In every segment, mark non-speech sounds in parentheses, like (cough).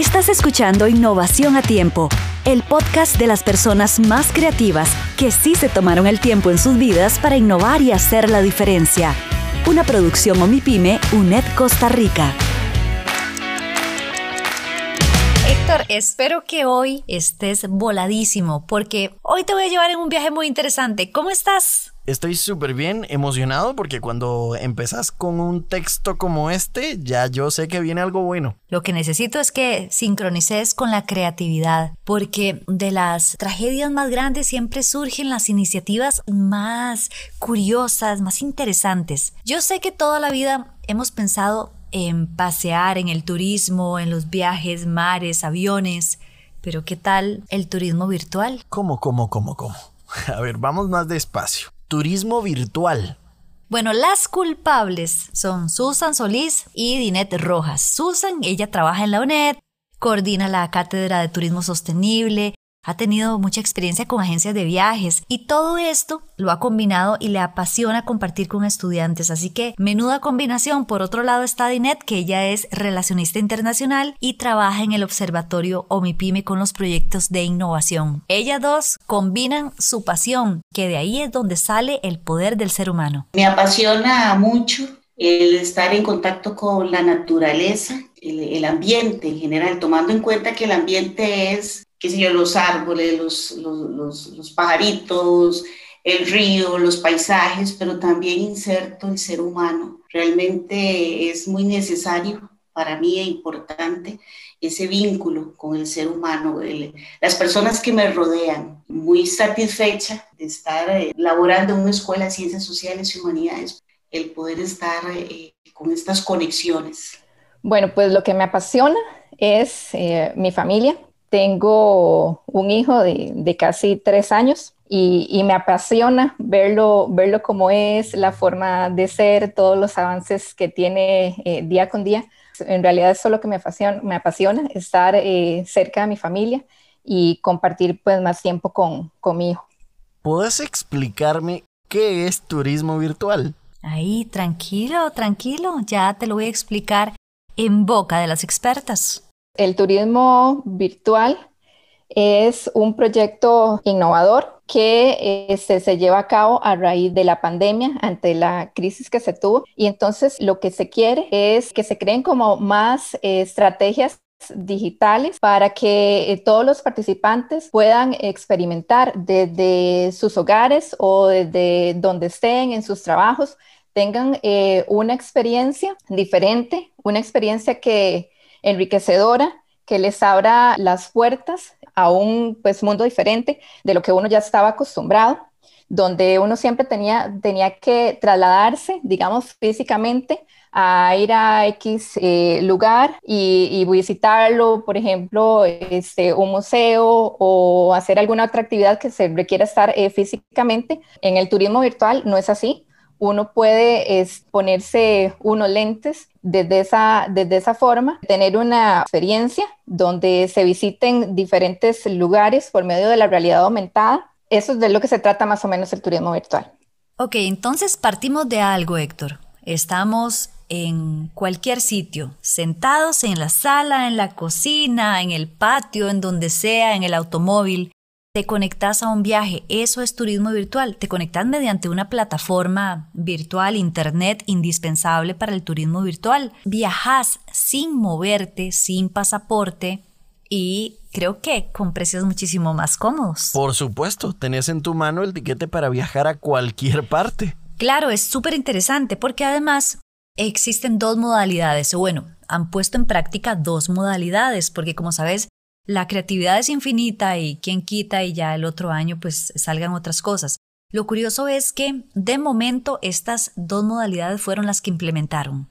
Estás escuchando Innovación a Tiempo, el podcast de las personas más creativas que sí se tomaron el tiempo en sus vidas para innovar y hacer la diferencia. Una producción Omipime UNED Costa Rica. Espero que hoy estés voladísimo porque hoy te voy a llevar en un viaje muy interesante. ¿Cómo estás? Estoy súper bien emocionado porque cuando empezás con un texto como este, ya yo sé que viene algo bueno. Lo que necesito es que sincronices con la creatividad, porque de las tragedias más grandes siempre surgen las iniciativas más curiosas, más interesantes. Yo sé que toda la vida hemos pensado en pasear, en el turismo, en los viajes, mares, aviones, pero ¿qué tal el turismo virtual? ¿Cómo, cómo, cómo, cómo? (laughs) A ver, vamos más despacio turismo virtual. Bueno, las culpables son Susan Solís y Dinette Rojas. Susan, ella trabaja en la UNED, coordina la Cátedra de Turismo Sostenible, ha tenido mucha experiencia con agencias de viajes y todo esto lo ha combinado y le apasiona compartir con estudiantes. Así que menuda combinación. Por otro lado está Dinette, que ella es relacionista internacional y trabaja en el observatorio Omipime con los proyectos de innovación. Ellas dos combinan su pasión, que de ahí es donde sale el poder del ser humano. Me apasiona mucho el estar en contacto con la naturaleza, el, el ambiente en general, tomando en cuenta que el ambiente es qué sé yo, los árboles, los, los, los, pajaritos, el río, los paisajes, pero también inserto el ser humano. Realmente es muy necesario para mí e importante ese vínculo con el ser humano, las personas que me rodean. Muy satisfecha de estar eh, laborando en una escuela de ciencias sociales y humanidades, el poder estar eh, con estas conexiones. Bueno, pues lo que me apasiona es eh, mi familia, tengo un hijo de, casi tres años y, me apasiona verlo, verlo como es, la forma de ser, todos los avances que tiene eh, día con día. En realidad eso es lo que me apasiona, me apasiona estar eh, cerca de mi familia y compartir pues más tiempo con, con mi hijo. ¿Puedes explicarme qué es turismo virtual? Ahí, tranquilo, tranquilo, ya te lo voy a explicar en boca de las expertas. El turismo virtual es un proyecto innovador que este, se lleva a cabo a raíz de la pandemia, ante la crisis que se tuvo. Y entonces lo que se quiere es que se creen como más eh, estrategias digitales para que eh, todos los participantes puedan experimentar desde sus hogares o desde donde estén en sus trabajos, tengan eh, una experiencia diferente, una experiencia que enriquecedora que les abra las puertas a un pues, mundo diferente de lo que uno ya estaba acostumbrado, donde uno siempre tenía, tenía que trasladarse, digamos, físicamente a ir a X eh, lugar y, visitarlo, por ejemplo, este, un museo o hacer alguna otra actividad que se requiera estar eh, físicamente. En el turismo virtual no es así uno puede ponerse unos lentes desde esa, desde esa forma, tener una experiencia donde se visiten diferentes lugares por medio de la realidad aumentada. Eso es de lo que se trata más o menos el turismo virtual. Ok, entonces partimos de algo, Héctor. Estamos en cualquier sitio, sentados en la sala, en la cocina, en el patio, en donde sea, en el automóvil te conectas a un viaje, eso es turismo virtual, te conectas mediante una plataforma virtual, internet, indispensable para el turismo virtual. Viajas sin moverte, sin pasaporte y creo que con precios muchísimo más cómodos. Por supuesto, tenés en tu mano el tiquete para viajar a cualquier parte. Claro, es súper interesante porque además existen dos modalidades, o bueno, han puesto en práctica dos modalidades, porque como sabes, la creatividad es infinita y quien quita y ya el otro año pues salgan otras cosas. Lo curioso es que de momento estas dos modalidades fueron las que implementaron.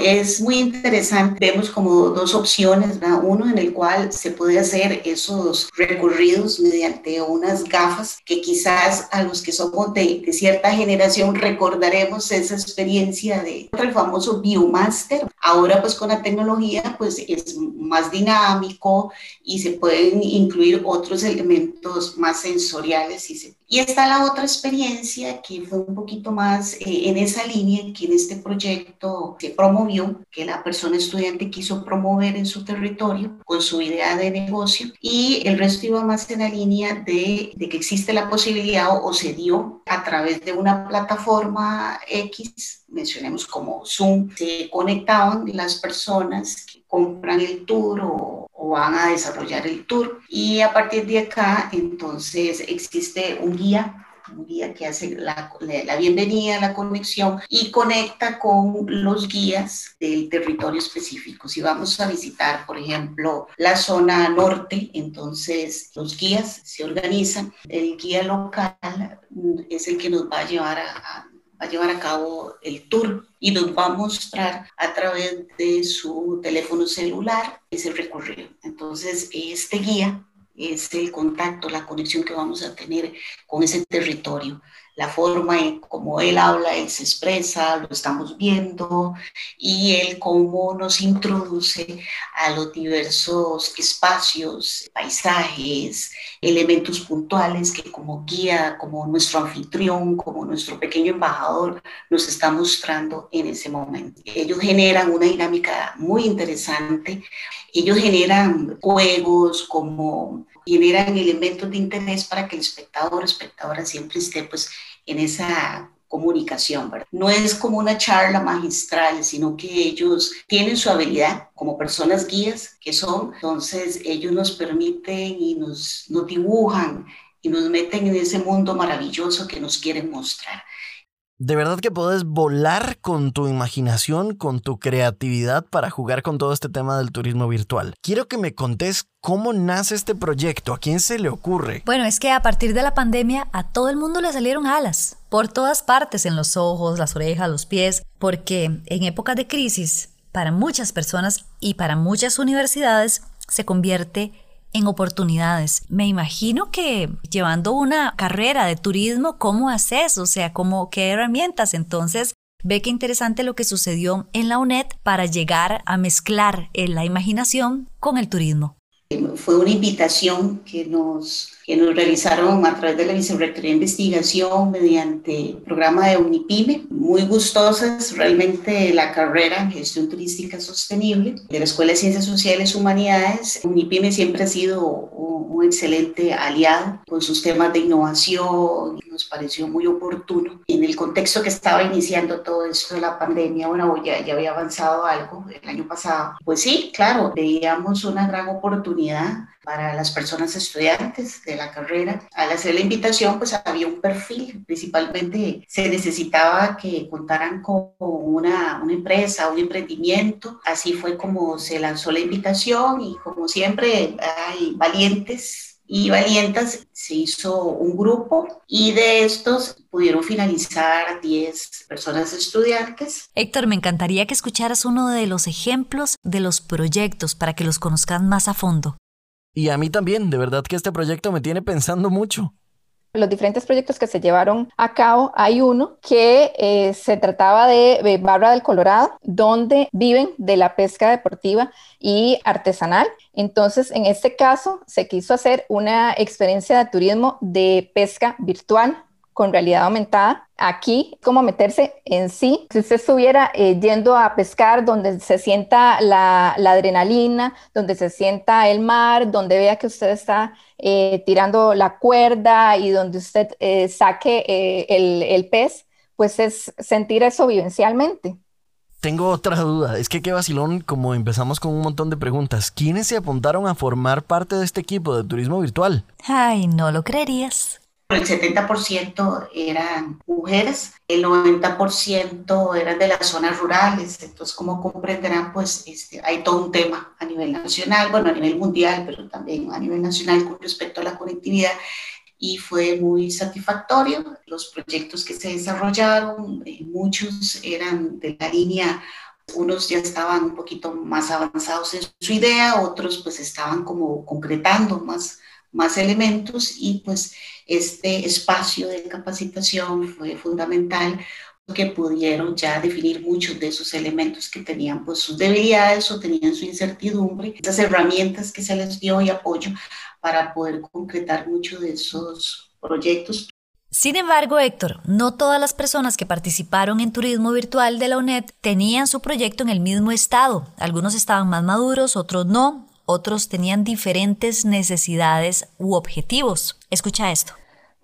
Es muy interesante, vemos como dos opciones, uno en el cual se puede hacer esos recorridos mediante unas gafas que quizás a los que somos de, cierta generación recordaremos esa experiencia de el famoso Viewmaster. Ahora pues con la tecnología pues es más dinámico y se pueden incluir otros elementos más sensoriales y se Y está la otra experiencia que fue un poquito más eh, en esa línea que en este proyecto se promovió, que la persona estudiante quiso promover en su territorio con su idea de negocio y el resto iba más en la línea de, que existe la posibilidad o, o se dio a través de una plataforma X, mencionemos como Zoom, se conectaban las personas que compran el tour o, o, van a desarrollar el tour. Y a partir de acá, entonces existe un guía. Un guía que hace la, la bienvenida, la conexión y conecta con los guías del territorio específico. Si vamos a visitar, por ejemplo, la zona norte, entonces los guías se organizan. El guía local es el que nos va a llevar a, a a llevar a cabo el tour y nos va a mostrar a través de su teléfono celular ese recorrido. Entonces, este guía es el contacto, la conexión que vamos a tener con ese territorio la forma en cómo él habla, él se expresa, lo estamos viendo, y él cómo nos introduce a los diversos espacios, paisajes, elementos puntuales que como guía, como nuestro anfitrión, como nuestro pequeño embajador nos está mostrando en ese momento. Ellos generan una dinámica muy interesante, ellos generan juegos como generan elementos de interés para que el espectador o espectadora siempre esté pues en esa comunicación. No es como una charla magistral, sino que ellos tienen su habilidad como personas guías que son, entonces ellos nos permiten y nos, nos dibujan y nos meten en ese mundo maravilloso que nos quieren mostrar. De verdad que puedes volar con tu imaginación, con tu creatividad para jugar con todo este tema del turismo virtual. Quiero que me contés cómo nace este proyecto, a quién se le ocurre. Bueno, es que a partir de la pandemia a todo el mundo le salieron alas, por todas partes, en los ojos, las orejas, los pies, porque en épocas de crisis, para muchas personas y para muchas universidades, se convierte en oportunidades. Me imagino que llevando una carrera de turismo, ¿cómo haces? O sea, ¿cómo, ¿qué herramientas? Entonces, ve qué interesante lo que sucedió en la UNED para llegar a mezclar la imaginación con el turismo. Fue una invitación que nos, que nos realizaron a través de la Vicerrectoría de Investigación mediante el programa de Unipime. Muy gustosas realmente la carrera en gestión turística sostenible de la Escuela de Ciencias Sociales y Humanidades. Unipime siempre ha sido un excelente aliado con sus temas de innovación. Nos pareció muy oportuno. En el contexto que estaba iniciando todo esto de la pandemia, bueno, ya, ya había avanzado algo el año pasado. Pues sí, claro, veíamos una gran oportunidad para las personas estudiantes de la carrera. Al hacer la invitación, pues había un perfil, principalmente se necesitaba que contaran con una, una empresa, un emprendimiento. Así fue como se lanzó la invitación y como siempre hay valientes y valientas, se hizo un grupo y de estos pudieron finalizar 10 personas estudiantes. Héctor, me encantaría que escucharas uno de los ejemplos de los proyectos para que los conozcan más a fondo. Y a mí también, de verdad que este proyecto me tiene pensando mucho los diferentes proyectos que se llevaron a cabo, hay uno que eh, se trataba de, de, Barra del Colorado, donde viven de la pesca deportiva y artesanal. Entonces, en este caso, se quiso hacer una experiencia de turismo de pesca virtual con realidad aumentada. Aquí, como meterse en sí, si usted estuviera eh, yendo a pescar donde se sienta la, la, adrenalina, donde se sienta el mar, donde vea que usted está eh, tirando la cuerda y donde usted eh, saque eh, el, el pez, pues es sentir eso vivencialmente. Tengo otra duda, es que qué vacilón, como empezamos con un montón de preguntas, ¿quiénes se apuntaron a formar parte de este equipo de turismo virtual? Ay, no lo creerías. El 70% eran mujeres, el 90% eran de las zonas rurales, entonces como comprenderán, pues este, hay todo un tema a nivel nacional, bueno, a nivel mundial, pero también a nivel nacional con respecto a la conectividad y fue muy satisfactorio. Los proyectos que se desarrollaron, eh, muchos eran de la línea unos ya estaban un poquito más avanzados en su idea, otros pues estaban como concretando más, más elementos y pues este espacio de capacitación fue fundamental porque pudieron ya definir muchos de esos elementos que tenían pues sus debilidades o tenían su incertidumbre, esas herramientas que se les dio y apoyo para poder concretar muchos de esos proyectos Sin embargo, Héctor, no todas las personas que participaron en turismo virtual de la UNED tenían su proyecto en el mismo estado. Algunos estaban más maduros, otros no, otros tenían diferentes necesidades u objetivos. Escucha esto.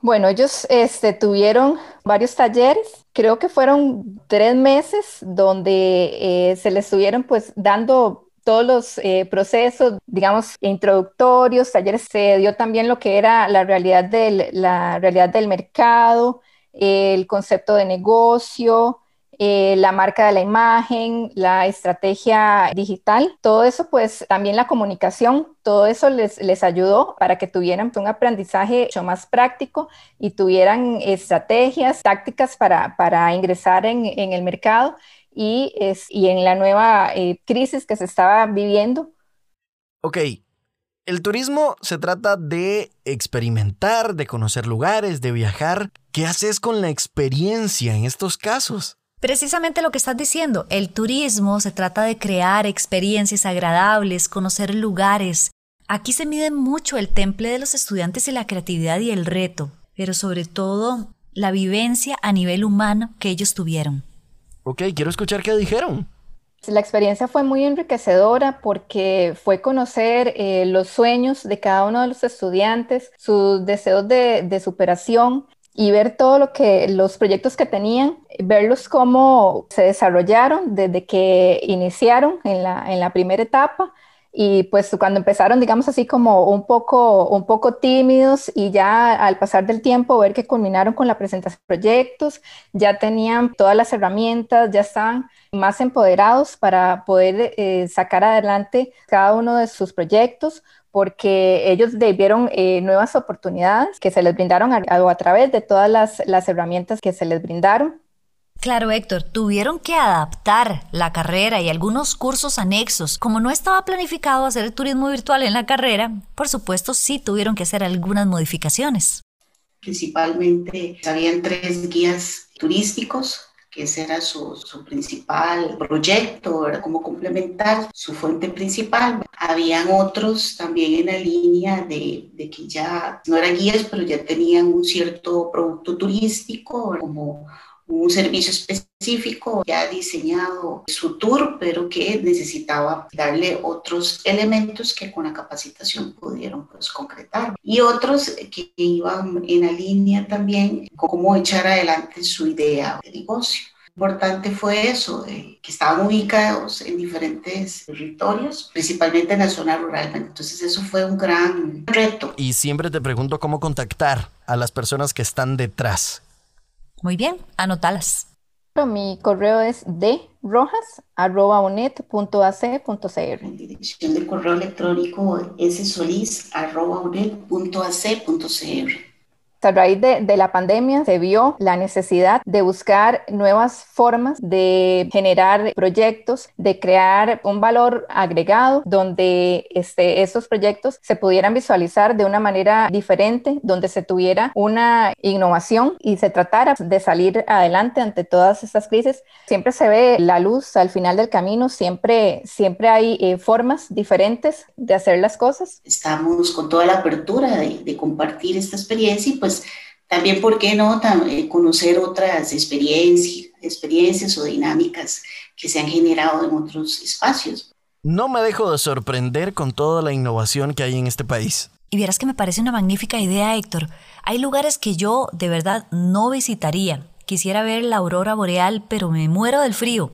Bueno, ellos este, tuvieron varios talleres, creo que fueron tres meses donde eh, se les estuvieron pues dando todos los eh, procesos, digamos, introductorios, talleres, se dio también lo que era la realidad del, la realidad del mercado, el concepto de negocio, eh, la marca de la imagen, la estrategia digital, todo eso, pues también la comunicación, todo eso les, les ayudó para que tuvieran un aprendizaje mucho más práctico y tuvieran estrategias, tácticas para, para ingresar en, en el mercado y, es, y en la nueva eh, crisis que se estaba viviendo. Ok, el turismo se trata de experimentar, de conocer lugares, de viajar. ¿Qué haces con la experiencia en estos casos? Precisamente lo que estás diciendo, el turismo se trata de crear experiencias agradables, conocer lugares. Aquí se mide mucho el temple de los estudiantes y la creatividad y el reto, pero sobre todo la vivencia a nivel humano que ellos tuvieron. Ok, quiero escuchar qué dijeron. La experiencia fue muy enriquecedora porque fue conocer eh, los sueños de cada uno de los estudiantes, sus deseos de, de superación, y ver todo lo que los proyectos que tenían, verlos cómo se desarrollaron desde que iniciaron en la, en la primera etapa y pues cuando empezaron, digamos así como un poco, un poco tímidos y ya al pasar del tiempo ver que culminaron con la presentación de proyectos, ya tenían todas las herramientas, ya estaban más empoderados para poder eh, sacar adelante cada uno de sus proyectos, porque ellos vieron eh, nuevas oportunidades que se les brindaron a, a, través de todas las, las herramientas que se les brindaron. Claro, Héctor, tuvieron que adaptar la carrera y algunos cursos anexos. Como no estaba planificado hacer el turismo virtual en la carrera, por supuesto sí tuvieron que hacer algunas modificaciones. Principalmente habían tres guías turísticos que ese era su, su principal proyecto, era como complementar su fuente principal. Habían otros también en la línea de, de, que ya no eran guías, pero ya tenían un cierto producto turístico, como un servicio específico ya diseñado su tour, pero que necesitaba darle otros elementos que con la capacitación pudieron pues, concretar. Y otros que iban en la línea también, cómo echar adelante su idea de negocio importante fue eso, eh, que estaban ubicados en diferentes territorios, principalmente en la zona rural. Entonces eso fue un gran reto. Y siempre te pregunto cómo contactar a las personas que están detrás. Muy bien, anotalas. Mi correo es de rojas.unet.ac.cr. La dirección del correo electrónico es solis.unet.ac.cr a raíz de, de, la pandemia se vio la necesidad de buscar nuevas formas de generar proyectos, de crear un valor agregado donde este, estos proyectos se pudieran visualizar de una manera diferente, donde se tuviera una innovación y se tratara de salir adelante ante todas estas crisis. Siempre se ve la luz al final del camino, siempre, siempre hay eh, formas diferentes de hacer las cosas. Estamos con toda la apertura de, de compartir esta experiencia y pues pues, también, ¿por qué no eh, conocer otras experiencias, experiencias o dinámicas que se han generado en otros espacios? No me dejo de sorprender con toda la innovación que hay en este país. Y vieras que me parece una magnífica idea, Héctor. Hay lugares que yo de verdad no visitaría. Quisiera ver la aurora boreal, pero me muero del frío.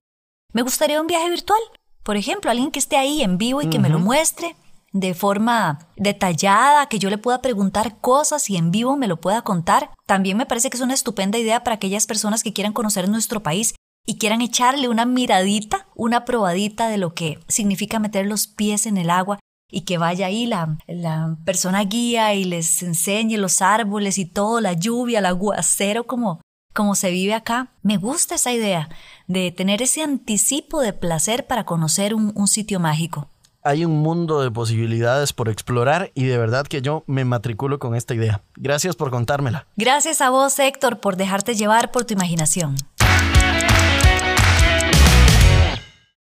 Me gustaría un viaje virtual. Por ejemplo, alguien que esté ahí en vivo y que uh -huh. me lo muestre de forma detallada, que yo le pueda preguntar cosas y en vivo me lo pueda contar. También me parece que es una estupenda idea para aquellas personas que quieran conocer nuestro país y quieran echarle una miradita, una probadita de lo que significa meter los pies en el agua y que vaya ahí la, la persona guía y les enseñe los árboles y todo, la lluvia, el aguacero, como, como se vive acá. Me gusta esa idea de tener ese anticipo de placer para conocer un, un sitio mágico hay un mundo de posibilidades por explorar y de verdad que yo me matriculo con esta idea. Gracias por contármela. Gracias a vos, Héctor, por dejarte llevar por tu imaginación.